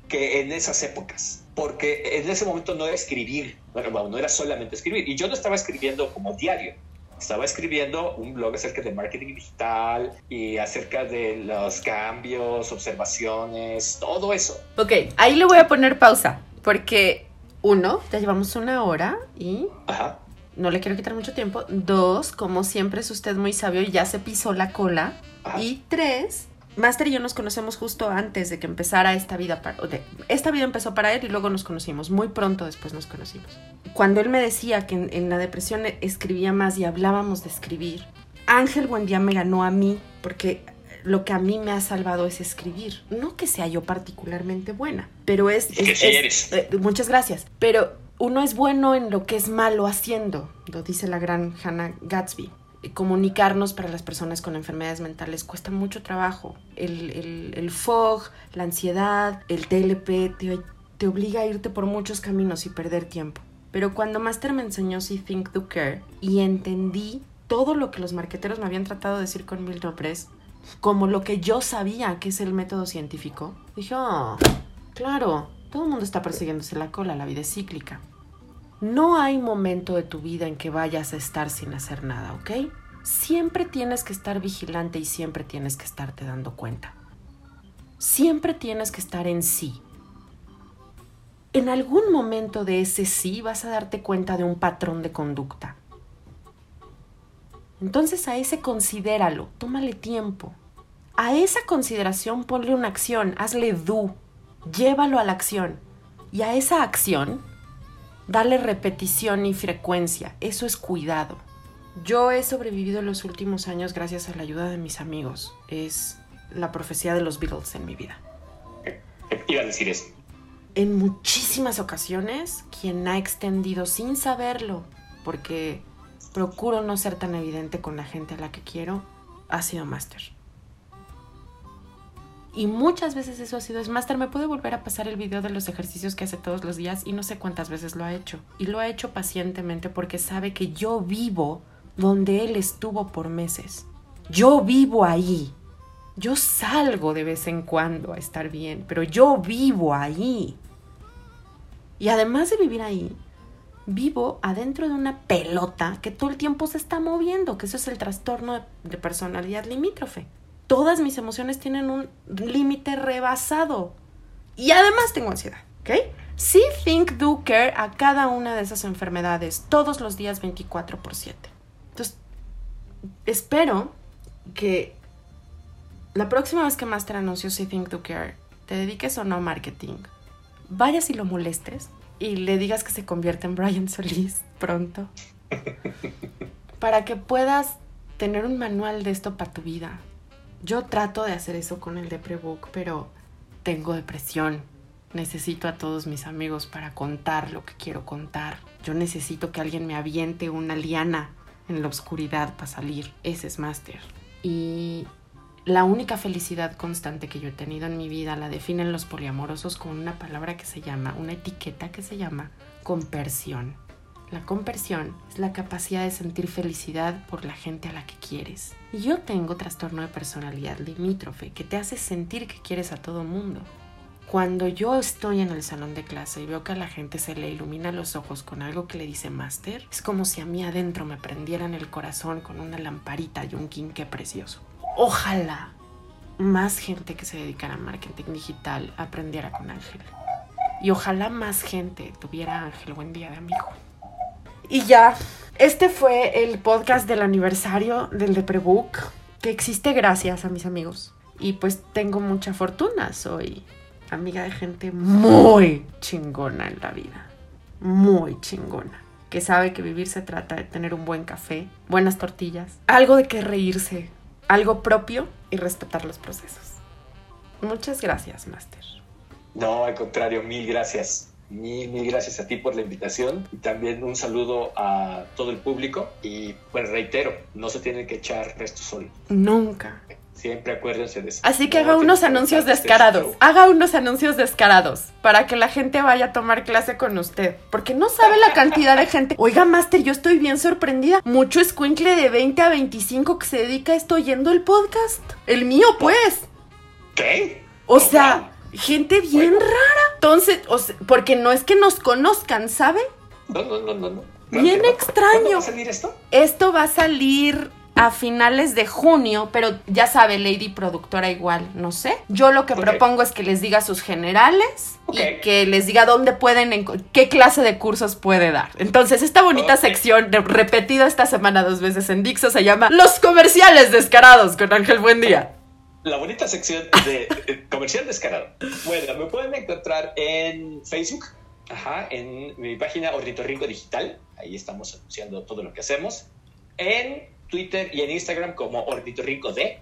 que en esas épocas. Porque en ese momento no era escribir, bueno, bueno, no era solamente escribir. Y yo no estaba escribiendo como diario. Estaba escribiendo un blog acerca de marketing digital y acerca de los cambios, observaciones, todo eso. Ok, ahí le voy a poner pausa. Porque, uno, ya llevamos una hora y Ajá. no le quiero quitar mucho tiempo. Dos, como siempre es usted muy sabio y ya se pisó la cola. Ajá. Y tres, Master y yo nos conocemos justo antes de que empezara esta vida. Para, de- esta vida empezó para él y luego nos conocimos. Muy pronto después nos conocimos. Cuando él me decía que en, en la depresión escribía más y hablábamos de escribir, Ángel Buendía me ganó a mí porque lo que a mí me ha salvado es escribir. No que sea yo particularmente buena, pero es... Y que es- sí es- eres. eh, muchas gracias. Pero uno es bueno en lo que es malo haciendo, lo dice la gran Hannah Gatsby. Comunicarnos para las personas con enfermedades mentales cuesta mucho trabajo. El, el, el fog, la ansiedad, el TLP te, te obliga a irte por muchos caminos y perder tiempo. Pero cuando Master me enseñó See Think Do Care y entendí todo lo que los marqueteros me habían tratado de decir con Milton Press, como lo que yo sabía que es el método científico, dije, oh, claro, todo el mundo está persiguiéndose la cola, la vida es cíclica. No hay momento de tu vida en que vayas a estar sin hacer nada, ¿ok? Siempre tienes que estar vigilante y siempre tienes que estarte dando cuenta. Siempre tienes que estar en sí. En algún momento de ese sí vas a darte cuenta de un patrón de conducta. Entonces a ese considéralo, tómale tiempo. A esa consideración ponle una acción, hazle do, llévalo a la acción. Y a esa acción, dale repetición y frecuencia. Eso es cuidado. Yo he sobrevivido los últimos años gracias a la ayuda de mis amigos. Es la profecía de los Beatles en mi vida. Iba a decir eso. En muchísimas ocasiones, quien ha extendido sin saberlo, porque procuro no ser tan evidente con la gente a la que quiero, ha sido Master. Y muchas veces eso ha sido, es Master, ¿me puede volver a pasar el video de los ejercicios que hace todos los días? Y no sé cuántas veces lo ha hecho. Y lo ha hecho pacientemente porque sabe que yo vivo donde él estuvo por meses. Yo vivo ahí. Yo salgo de vez en cuando a estar bien, pero yo vivo ahí. Y además de vivir ahí, vivo adentro de una pelota que todo el tiempo se está moviendo, que eso es el trastorno de personalidad limítrofe. Todas mis emociones tienen un límite rebasado. Y además tengo ansiedad, ¿ok? Sí, think, do, care a cada una de esas enfermedades, todos los días 24 por 7. Entonces, espero que la próxima vez que Master anunció See Think Do Care, te dediques o no a marketing, vayas y lo molestes y le digas que se convierta en Brian Solís pronto. para que puedas tener un manual de esto para tu vida. Yo trato de hacer eso con el Deprebook, pero tengo depresión. Necesito a todos mis amigos para contar lo que quiero contar. Yo necesito que alguien me aviente una liana en la oscuridad para salir. Ese es Master. Y la única felicidad constante que yo he tenido en mi vida la definen los poliamorosos con una palabra que se llama, una etiqueta que se llama compersión. La compersión es la capacidad de sentir felicidad por la gente a la que quieres. Y yo tengo trastorno de personalidad limítrofe que te hace sentir que quieres a todo mundo. Cuando yo estoy en el salón de clase y veo que a la gente se le ilumina los ojos con algo que le dice máster, es como si a mí adentro me prendieran el corazón con una lamparita y un quinqué precioso. Ojalá más gente que se dedicara a marketing digital aprendiera con Ángel. Y ojalá más gente tuviera Ángel buen día de amigo. Y ya, este fue el podcast del aniversario del Deprebook, que existe gracias a mis amigos. Y pues tengo mucha fortuna, soy amiga de gente muy chingona en la vida. Muy chingona. Que sabe que vivir se trata de tener un buen café, buenas tortillas, algo de que reírse, algo propio y respetar los procesos. Muchas gracias, Master. No, al contrario, mil gracias. Mil, mil gracias a ti por la invitación y también un saludo a todo el público. Y pues reitero, no se tienen que echar resto solo. Nunca. Siempre acuérdense de eso. Así que No haga unos anuncios este descarados. Haga unos anuncios descarados para que la gente vaya a tomar clase con usted. Porque no sabe la cantidad de gente. Oiga, Master, yo estoy bien sorprendida. Mucho escuincle de 20 a 25 que se dedica a esto oyendo el podcast. El mío, pues. ¿Qué? O sea, gente bien rara. Entonces, o sea, porque no es que nos conozcan, ¿sabe? No, no, no, no. no. Bien extraño. ¿Cuándo va a salir esto? Esto va a salir a finales de junio, pero ya sabe, Lady Productora igual, no sé. Yo lo que propongo es que les diga sus generales y que les diga dónde pueden, qué clase de cursos puede dar. Entonces, esta bonita sección, repetida esta semana dos veces en Dixo, se llama Los comerciales descarados con Ángel Buendía. La bonita sección de eh, comercial descarado. Bueno, me pueden encontrar en Facebook, en mi página Ornitorrinco Digital. Ahí estamos anunciando todo lo que hacemos. En Twitter y en Instagram como Ornitorrinco D.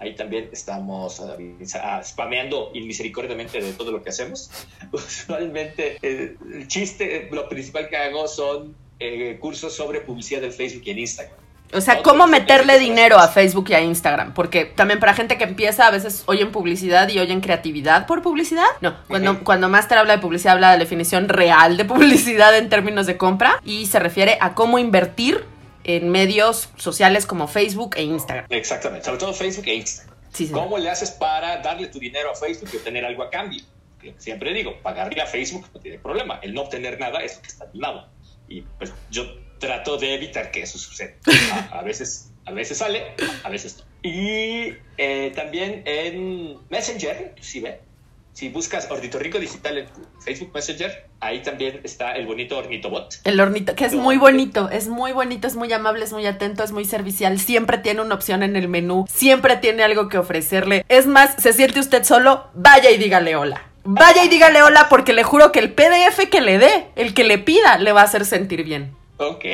Ahí también estamos ah, spameando inmisericordiamente de todo lo que hacemos. Usualmente eh, el chiste, eh, lo principal que hago son eh, cursos sobre publicidad en Facebook y en Instagram. O sea, cómo meterle dinero a. Facebook y a Instagram. Porque también para gente que empieza, a veces oyen publicidad y oyen creatividad por publicidad. No, cuando, Ujú. cuando Master habla de publicidad, habla de la definición real de publicidad en términos de compra y se refiere a cómo invertir en medios sociales como Facebook e Instagram. Exactamente, sobre todo Facebook e Instagram. Sí, sí. ¿Cómo le haces para darle tu dinero a Facebook y obtener algo a cambio? Siempre digo, pagarle a Facebook no tiene problema. El no obtener nada es lo que está al lado. Y pues yo trato de evitar que eso suceda. A, a veces, a veces sale, a veces no. Y eh, también en Messenger, si ve, si buscas Ornitorrinco Digital en Facebook Messenger, ahí también está el bonito Ornitobot. El hornito, que es muy bonito, es muy bonito, es muy amable, es muy atento, es muy servicial, siempre tiene una opción en el menú, siempre tiene algo que ofrecerle. Es más, se siente usted solo, vaya y dígale hola. Vaya y dígale hola porque le juro que el PDF que le dé, el que le pida, le va a hacer sentir bien. Ok.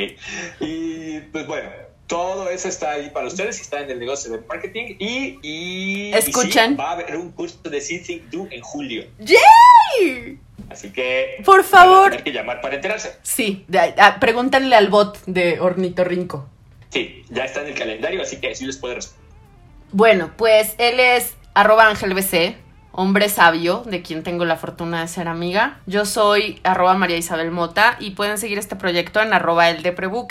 Y pues bueno, todo eso está ahí para ustedes si están en el negocio de marketing. Y, y, sí, va a haber un curso de Think Do en julio. ¡Yay! Así que. Por favor. tener que llamar para enterarse. Sí, ah, pregúntenle al bot de Ornitorrinco. Sí, ya está en el calendario, así que sí les puede responder. Bueno, pues él es arroba Ángel BC, hombre sabio, de quien tengo la fortuna de ser amiga. Yo soy arroba María Isabel Mota y pueden seguir este proyecto en arroba el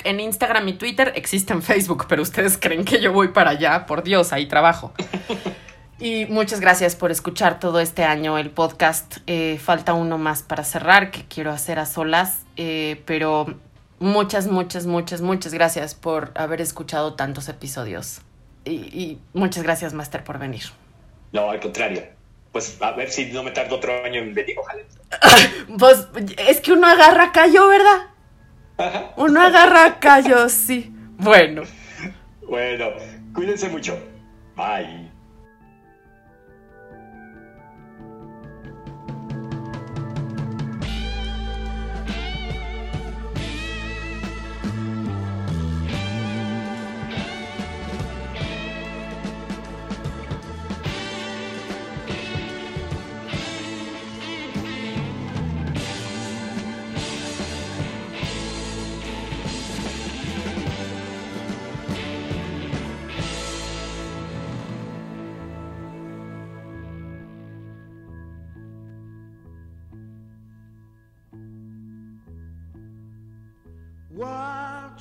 en Instagram y Twitter. Existe en Facebook, pero ustedes creen que yo voy para allá. Por Dios, ahí trabajo. Y muchas gracias por escuchar todo este año el podcast. Eh, falta uno más para cerrar que quiero hacer a solas, eh, pero muchas, muchas, muchas, muchas gracias por haber escuchado tantos episodios. Y muchas gracias, Master, por venir. No, al contrario. Pues a ver si no me tardo otro año en venir, ojalá. Pues es que uno agarra callo, ¿verdad? Ajá. Uno agarra callo, sí. Bueno, Bueno, cuídense mucho. Bye.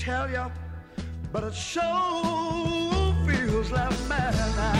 tell you, but it so feels like madness.